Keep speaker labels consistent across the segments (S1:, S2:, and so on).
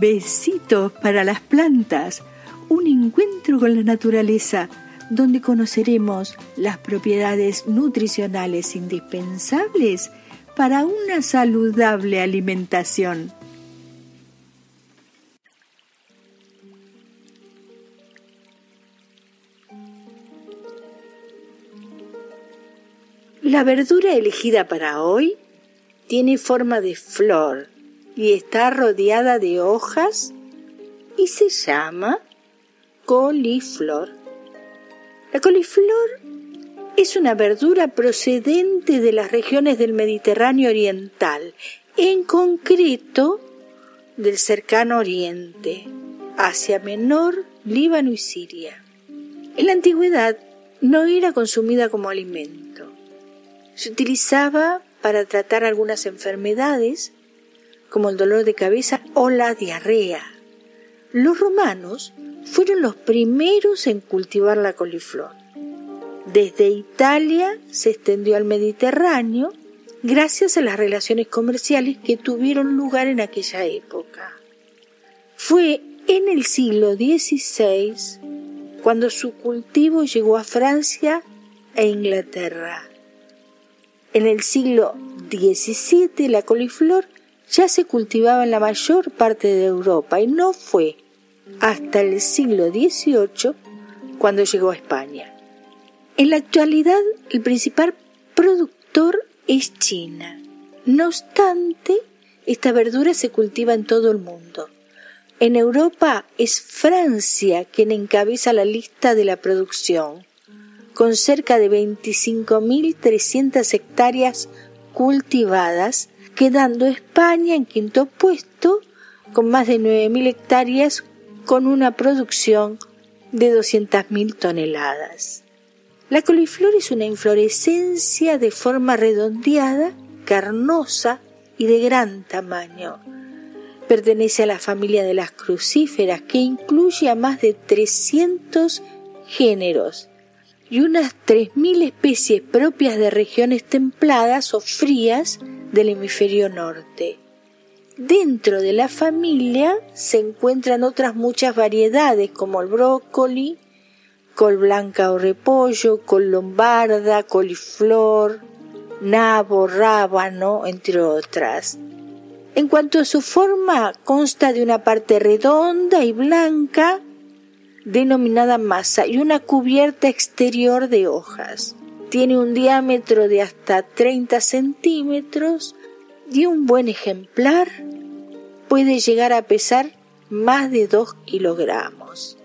S1: Besitos para las plantas, un encuentro con la naturaleza donde conoceremos las propiedades nutricionales indispensables para una saludable alimentación. La verdura elegida para hoy tiene forma de flor y está rodeada de hojas y se llama coliflor. La coliflor es una verdura procedente de las regiones del Mediterráneo Oriental, en concreto del cercano Oriente, Asia Menor, Líbano y Siria. En la antigüedad no era consumida como alimento. Se utilizaba para tratar algunas enfermedades como el dolor de cabeza o la diarrea. Los romanos fueron los primeros en cultivar la coliflor. Desde Italia se extendió al Mediterráneo gracias a las relaciones comerciales que tuvieron lugar en aquella época. Fue en el siglo XVI cuando su cultivo llegó a Francia e Inglaterra. En el siglo XVII la coliflor ya se cultivaba en la mayor parte de Europa y no fue hasta el siglo XVIII cuando llegó a España. En la actualidad el principal productor es China. No obstante, esta verdura se cultiva en todo el mundo. En Europa es Francia quien encabeza la lista de la producción, con cerca de 25.300 hectáreas cultivadas, quedando España en quinto puesto con más de 9.000 hectáreas con una producción de 200.000 toneladas. La coliflor es una inflorescencia de forma redondeada, carnosa y de gran tamaño. Pertenece a la familia de las crucíferas que incluye a más de 300 géneros y unas 3.000 especies propias de regiones templadas o frías del hemisferio norte. Dentro de la familia se encuentran otras muchas variedades como el brócoli, col blanca o repollo, col lombarda, coliflor, nabo, rábano, entre otras. En cuanto a su forma, consta de una parte redonda y blanca, denominada masa, y una cubierta exterior de hojas. Tiene un diámetro de hasta 30 centímetros y un buen ejemplar puede llegar a pesar más de 2 kilogramos.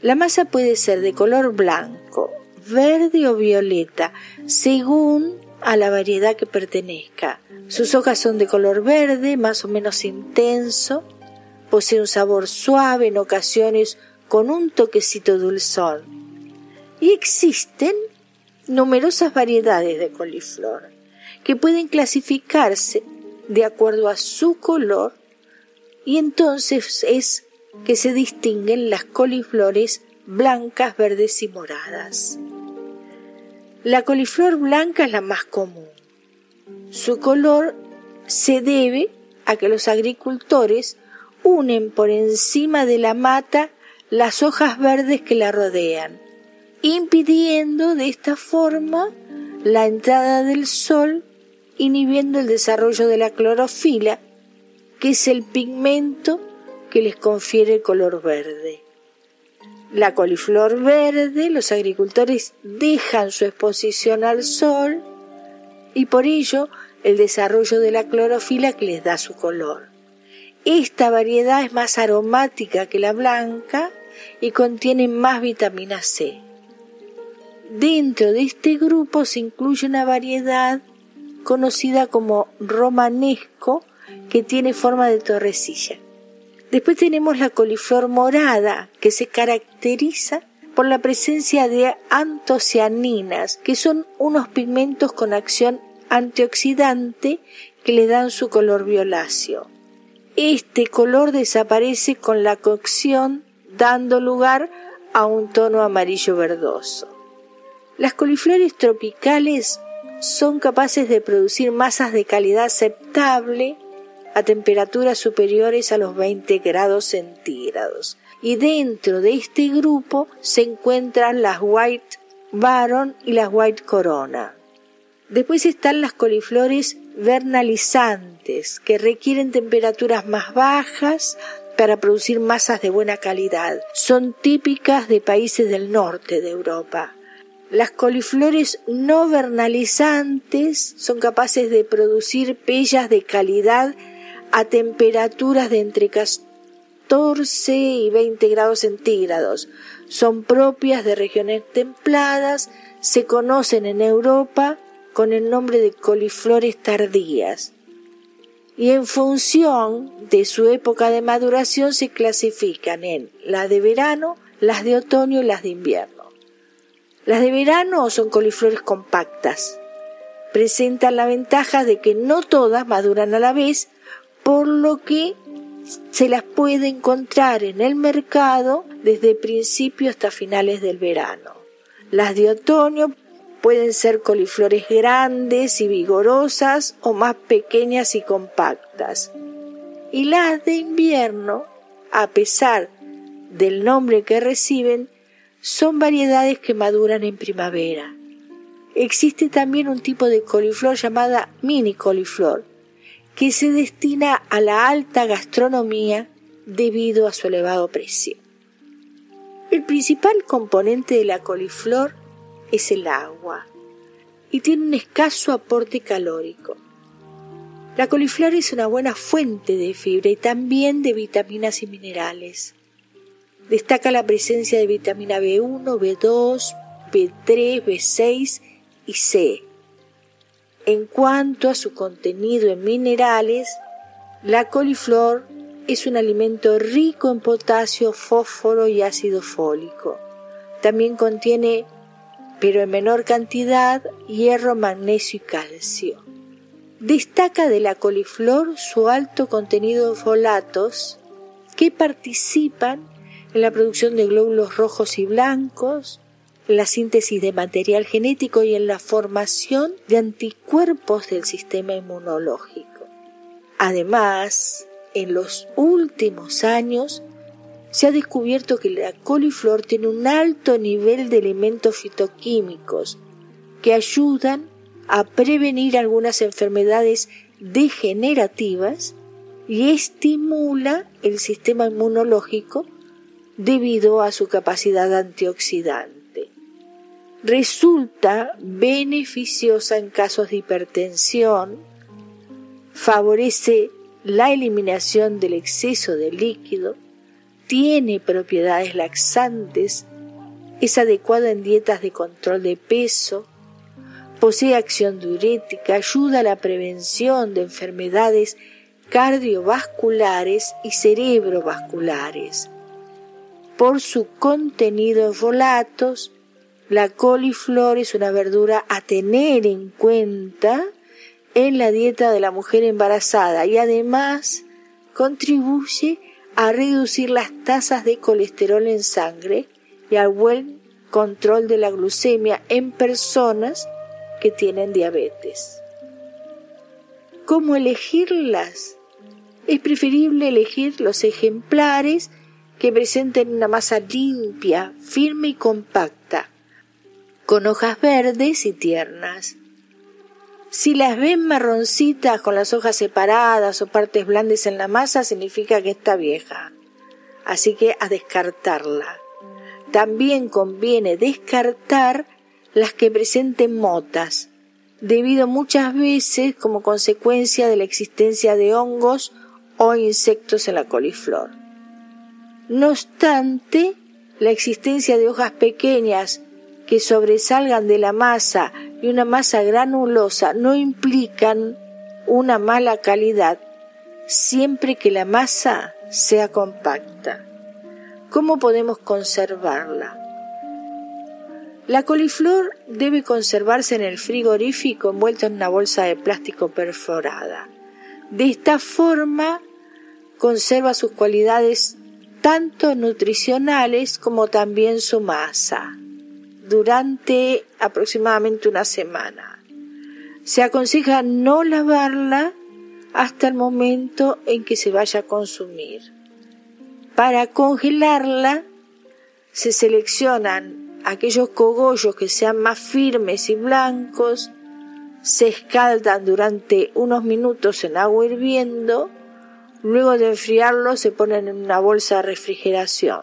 S1: La masa puede ser de color blanco, verde o violeta, según a la variedad que pertenezca. Sus hojas son de color verde, más o menos intenso, posee un sabor suave, en ocasiones con un toquecito dulzón. Y existen numerosas variedades de coliflor que pueden clasificarse de acuerdo a su color y entonces es que se distinguen las coliflores blancas, verdes y moradas. La coliflor blanca es la más común. Su color se debe a que los agricultores unen por encima de la mata las hojas verdes que la rodean, impidiendo de esta forma la entrada del sol inhibiendo el desarrollo de la clorofila, que es el pigmento que les confiere el color verde. La coliflor verde, los agricultores dejan su exposición al sol y por ello el desarrollo de la clorofila que les da su color. Esta variedad es más aromática que la blanca y contiene más vitamina C. Dentro de este grupo se incluye una variedad conocida como romanesco, que tiene forma de torrecilla. Después tenemos la coliflor morada, que se caracteriza por la presencia de antocianinas, que son unos pigmentos con acción antioxidante que le dan su color violáceo. Este color desaparece con la cocción, dando lugar a un tono amarillo verdoso. Las coliflores tropicales son capaces de producir masas de calidad aceptable a temperaturas superiores a los 20 grados centígrados. Y dentro de este grupo se encuentran las White Baron y las White Corona. Después están las coliflores vernalizantes, que requieren temperaturas más bajas para producir masas de buena calidad. Son típicas de países del norte de Europa. Las coliflores no vernalizantes son capaces de producir pellas de calidad a temperaturas de entre 14 y 20 grados centígrados. Son propias de regiones templadas, se conocen en Europa con el nombre de coliflores tardías y en función de su época de maduración se clasifican en las de verano, las de otoño y las de invierno. Las de verano son coliflores compactas. Presentan la ventaja de que no todas maduran a la vez, por lo que se las puede encontrar en el mercado desde principio hasta finales del verano. Las de otoño pueden ser coliflores grandes y vigorosas o más pequeñas y compactas. Y las de invierno, a pesar del nombre que reciben, son variedades que maduran en primavera. Existe también un tipo de coliflor llamada mini coliflor, que se destina a la alta gastronomía debido a su elevado precio. El principal componente de la coliflor es el agua y tiene un escaso aporte calórico. La coliflor es una buena fuente de fibra y también de vitaminas y minerales. Destaca la presencia de vitamina B1, B2, B3, B6 y C, en cuanto a su contenido en minerales, la coliflor es un alimento rico en potasio, fósforo y ácido fólico. También contiene, pero en menor cantidad, hierro, magnesio y calcio. Destaca de la coliflor su alto contenido de folatos que participan en la producción de glóbulos rojos y blancos, en la síntesis de material genético y en la formación de anticuerpos del sistema inmunológico. Además, en los últimos años se ha descubierto que la coliflor tiene un alto nivel de elementos fitoquímicos que ayudan a prevenir algunas enfermedades degenerativas y estimula el sistema inmunológico debido a su capacidad antioxidante resulta beneficiosa en casos de hipertensión, favorece la eliminación del exceso de líquido, tiene propiedades laxantes, es adecuada en dietas de control de peso, posee acción diurética, ayuda a la prevención de enfermedades cardiovasculares y cerebrovasculares. Por su contenido en folatos, la coliflor es una verdura a tener en cuenta en la dieta de la mujer embarazada y además contribuye a reducir las tasas de colesterol en sangre y al buen control de la glucemia en personas que tienen diabetes. ¿Cómo elegirlas? Es preferible elegir los ejemplares que presenten una masa limpia, firme y compacta, con hojas verdes y tiernas. Si las ven marroncitas con las hojas separadas o partes blandas en la masa, significa que está vieja. Así que a descartarla. También conviene descartar las que presenten motas, debido muchas veces como consecuencia de la existencia de hongos o insectos en la coliflor. No obstante, la existencia de hojas pequeñas que sobresalgan de la masa y una masa granulosa no implican una mala calidad siempre que la masa sea compacta. ¿Cómo podemos conservarla? La coliflor debe conservarse en el frigorífico envuelta en una bolsa de plástico perforada. De esta forma conserva sus cualidades tanto nutricionales como también su masa durante aproximadamente una semana. Se aconseja no lavarla hasta el momento en que se vaya a consumir. Para congelarla se seleccionan aquellos cogollos que sean más firmes y blancos, se escaldan durante unos minutos en agua hirviendo, luego de enfriarlos se ponen en una bolsa de refrigeración.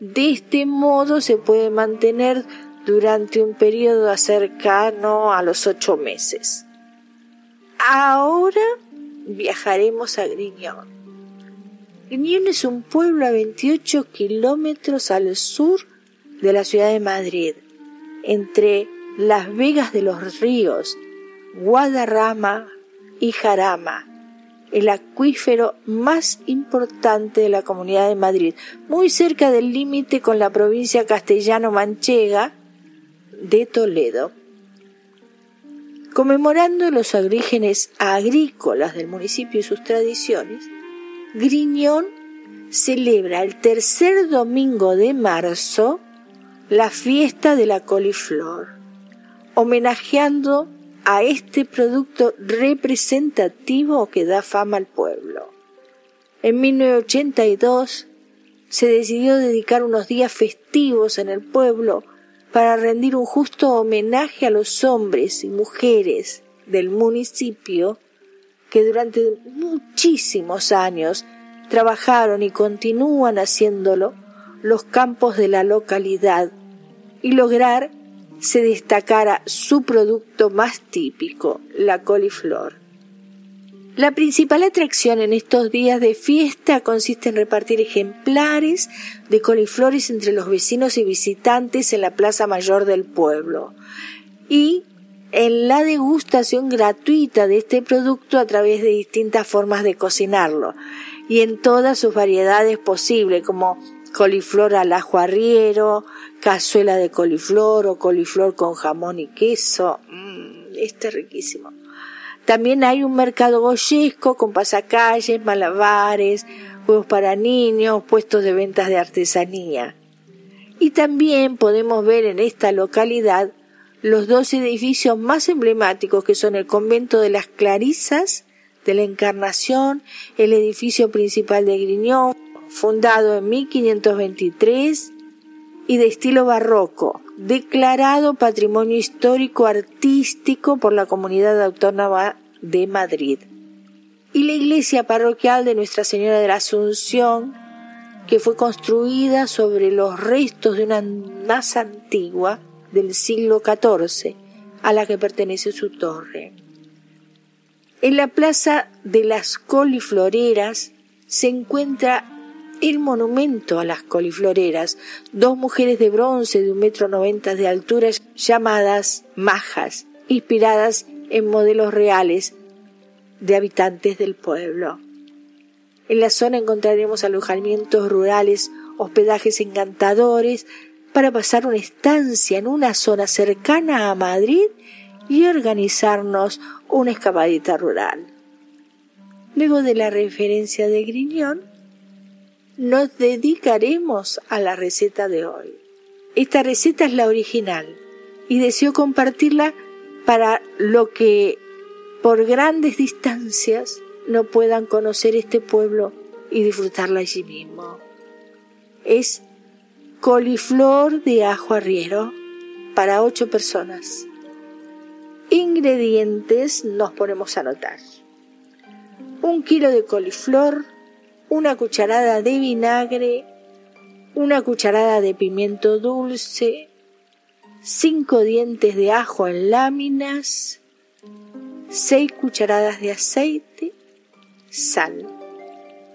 S1: De este modo se puede mantener durante un periodo cercano a los ocho meses. Ahora viajaremos a Griñón. Griñón es un pueblo a 28 kilómetros al sur de la ciudad de Madrid, entre las Vegas de los Ríos, Guadarrama y Jarama, el acuífero más importante de la Comunidad de Madrid, muy cerca del límite con la provincia castellano-manchega de Toledo. Conmemorando los orígenes agrícolas del municipio y sus tradiciones, Griñón celebra el tercer domingo de marzo la fiesta de la coliflor, homenajeando a este producto representativo que da fama al pueblo. En 1982 se decidió dedicar unos días festivos en el pueblo para rendir un justo homenaje a los hombres y mujeres del municipio que durante muchísimos años trabajaron y continúan haciéndolo los campos de la localidad y lograr se destacara su producto más típico, la coliflor. La principal atracción en estos días de fiesta consiste en repartir ejemplares de coliflores entre los vecinos y visitantes en la plaza mayor del pueblo y en la degustación gratuita de este producto a través de distintas formas de cocinarlo y en todas sus variedades posibles como coliflor al ajo arriero, cazuela de coliflor o coliflor con jamón y queso. Mm, este es riquísimo. También hay un mercado goyesco con pasacalles, malabares, juegos para niños, puestos de ventas de artesanía. Y también podemos ver en esta localidad los dos edificios más emblemáticos que son el convento de las Clarisas de la Encarnación, el edificio principal de Griñón, fundado en 1523 y de estilo barroco, declarado Patrimonio Histórico Artístico por la Comunidad Autónoma de Madrid. Y la iglesia parroquial de Nuestra Señora de la Asunción, que fue construida sobre los restos de una más antigua del siglo XIV, a la que pertenece su torre. En la plaza de las colifloreras se encuentra el monumento a las colifloreras, dos mujeres de bronce de un metro noventa de altura llamadas majas, inspiradas en modelos reales de habitantes del pueblo. En la zona encontraremos alojamientos rurales, hospedajes encantadores, para pasar una estancia en una zona cercana a Madrid y organizarnos una escapadita rural. Luego de la referencia de Griñón, nos dedicaremos a la receta de hoy. Esta receta es la original y deseo compartirla para lo que por grandes distancias no puedan conocer este pueblo y disfrutarla allí mismo. Es coliflor de ajo arriero para ocho personas. Ingredientes nos ponemos a anotar. Un kilo de coliflor, una cucharada de vinagre, una cucharada de pimiento dulce, cinco dientes de ajo en láminas, seis cucharadas de aceite, sal.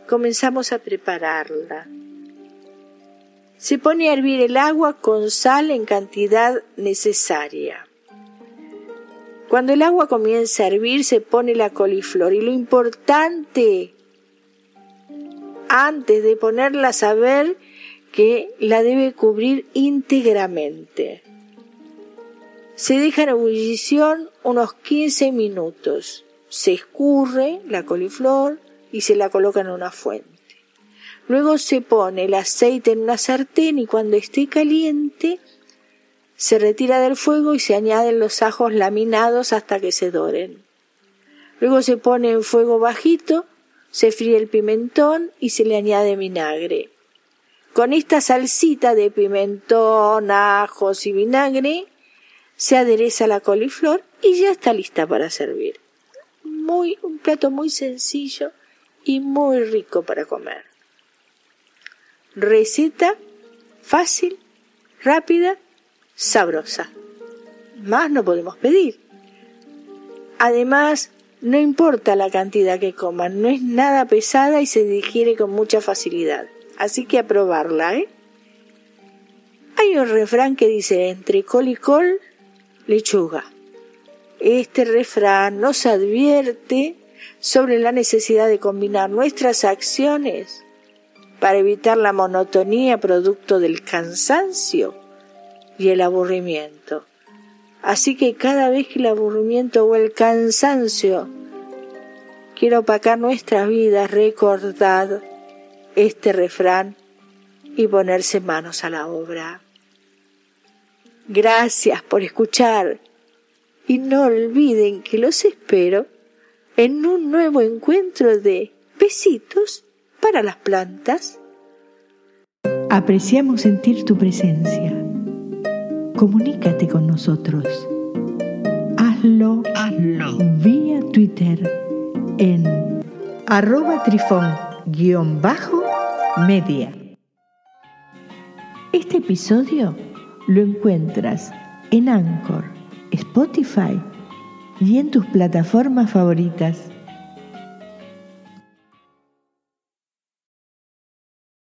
S1: Comenzamos a prepararla. Se pone a hervir el agua con sal en cantidad necesaria. Cuando el agua comienza a hervir se pone la coliflor y lo importante antes de ponerla a saber que la debe cubrir íntegramente. Se deja en ebullición unos 15 minutos. Se escurre la coliflor y se la coloca en una fuente. Luego se pone el aceite en una sartén y cuando esté caliente se retira del fuego y se añaden los ajos laminados hasta que se doren. Luego se pone en fuego bajito, se fríe el pimentón y se le añade vinagre. Con esta salsita de pimentón, ajos y vinagre se adereza la coliflor y ya está lista para servir. Muy, un plato muy sencillo y muy rico para comer. Receta fácil, rápida, sabrosa. Más no podemos pedir. Además, no importa la cantidad que coman, no es nada pesada y se digiere con mucha facilidad. Así que a probarla, ¿eh? Hay un refrán que dice entre col y col, lechuga. Este refrán nos advierte sobre la necesidad de combinar nuestras acciones para evitar la monotonía producto del cansancio y el aburrimiento. Así que cada vez que el aburrimiento o el cansancio quiera opacar nuestras vidas, recordad este refrán y ponerse manos a la obra. Gracias por escuchar y no olviden que los espero en un nuevo encuentro de besitos para las plantas.
S2: Apreciamos sentir tu presencia. Comunícate con nosotros. Hazlo, Hazlo. vía Twitter en arroba trifón-media. Este episodio lo encuentras en Anchor, Spotify y en tus plataformas favoritas.